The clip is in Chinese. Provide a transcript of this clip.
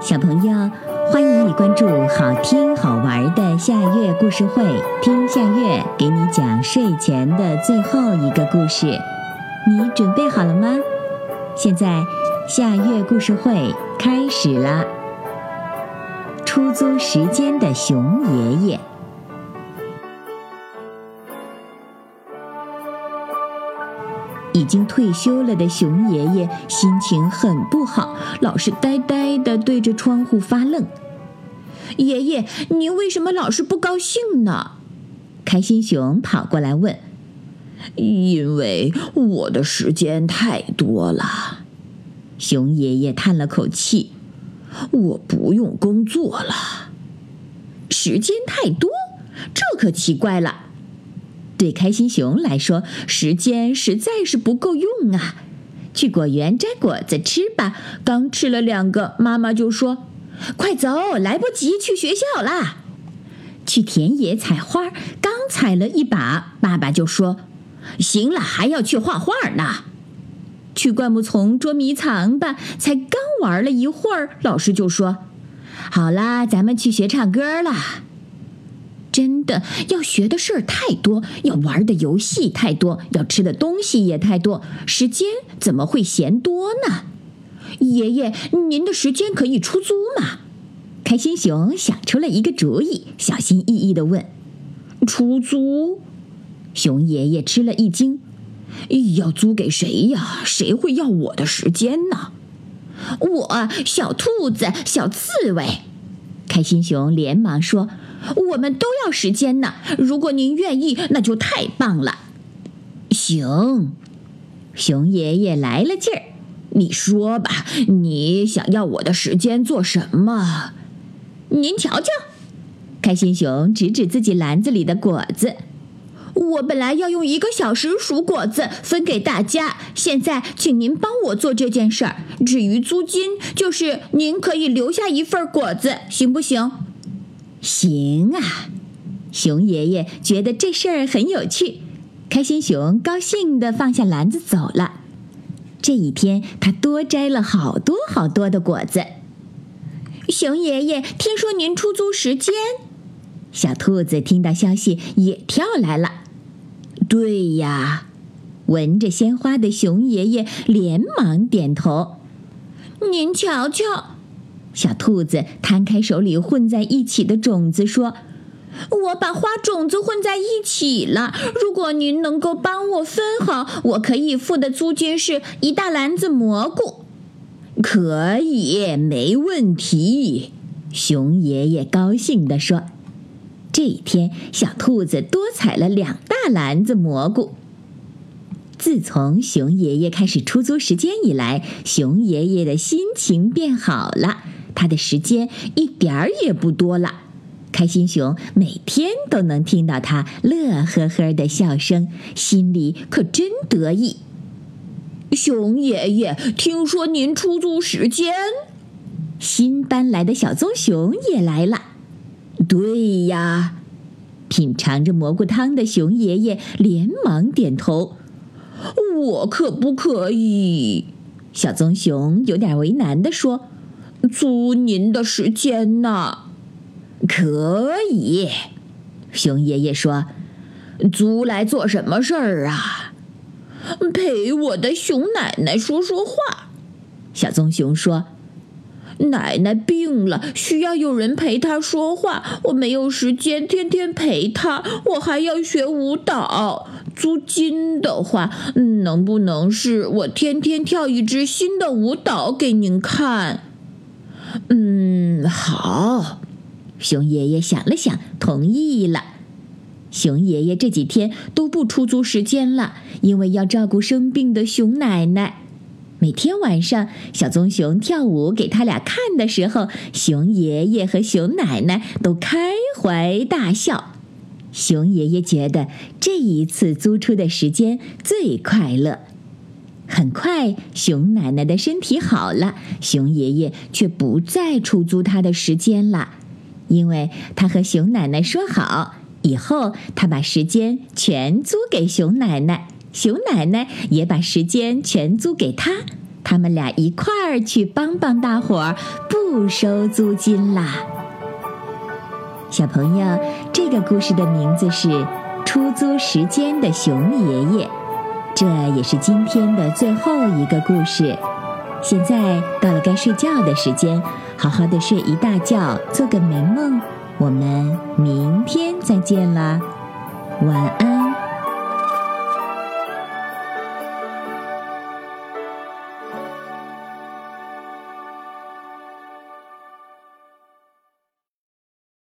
小朋友，欢迎你关注好听好玩的夏月故事会，听夏月给你讲睡前的最后一个故事。你准备好了吗？现在夏月故事会开始了！出租时间的熊爷爷。已经退休了的熊爷爷心情很不好，老是呆呆地对着窗户发愣。爷爷，您为什么老是不高兴呢？开心熊跑过来问。因为我的时间太多了，熊爷爷叹了口气。我不用工作了。时间太多，这可奇怪了。对开心熊来说，时间实在是不够用啊！去果园摘果子吃吧。刚吃了两个，妈妈就说：“快走，来不及去学校啦。”去田野采花，刚采了一把，爸爸就说：“行了，还要去画画呢。”去灌木丛捉迷藏吧，才刚玩了一会儿，老师就说：“好啦，咱们去学唱歌了。”真的要学的事儿太多，要玩的游戏太多，要吃的东西也太多，时间怎么会嫌多呢？爷爷，您的时间可以出租吗？开心熊想出了一个主意，小心翼翼地问：“出租？”熊爷爷吃了一惊：“要租给谁呀？谁会要我的时间呢？”我，小兔子，小刺猬。开心熊连忙说。我们都要时间呢。如果您愿意，那就太棒了。行，熊爷爷来了劲儿。你说吧，你想要我的时间做什么？您瞧瞧，开心熊指指自己篮子里的果子。我本来要用一个小时数果子分给大家，现在请您帮我做这件事儿。至于租金，就是您可以留下一份果子，行不行？行啊，熊爷爷觉得这事儿很有趣。开心熊高兴地放下篮子走了。这一天，他多摘了好多好多的果子。熊爷爷，听说您出租时间？小兔子听到消息也跳来了。对呀，闻着鲜花的熊爷爷连忙点头。您瞧瞧。小兔子摊开手里混在一起的种子，说：“我把花种子混在一起了。如果您能够帮我分好，我可以付的租金是一大篮子蘑菇。”可以，没问题。熊爷爷高兴地说：“这一天，小兔子多采了两大篮子蘑菇。自从熊爷爷开始出租时间以来，熊爷爷的心情变好了。”他的时间一点儿也不多了，开心熊每天都能听到他乐呵呵的笑声，心里可真得意。熊爷爷，听说您出租时间？新搬来的小棕熊也来了。对呀，品尝着蘑菇汤的熊爷爷连忙点头。我可不可以？小棕熊有点为难地说。租您的时间呢？可以，熊爷爷说：“租来做什么事儿啊？陪我的熊奶奶说说话。”小棕熊说：“奶奶病了，需要有人陪她说话。我没有时间天天陪她，我还要学舞蹈。租金的话，能不能是我天天跳一支新的舞蹈给您看？”嗯，好。熊爷爷想了想，同意了。熊爷爷这几天都不出租时间了，因为要照顾生病的熊奶奶。每天晚上，小棕熊跳舞给他俩看的时候，熊爷爷和熊奶奶都开怀大笑。熊爷爷觉得这一次租出的时间最快乐。很快，熊奶奶的身体好了，熊爷爷却不再出租他的时间了，因为他和熊奶奶说好，以后他把时间全租给熊奶奶，熊奶奶也把时间全租给他，他们俩一块儿去帮帮大伙儿，不收租金啦。小朋友，这个故事的名字是《出租时间的熊爷爷》，这也是今天的最后一个故事。现在到了该睡觉的时间，好好的睡一大觉，做个美梦。我们明天再见啦，晚安。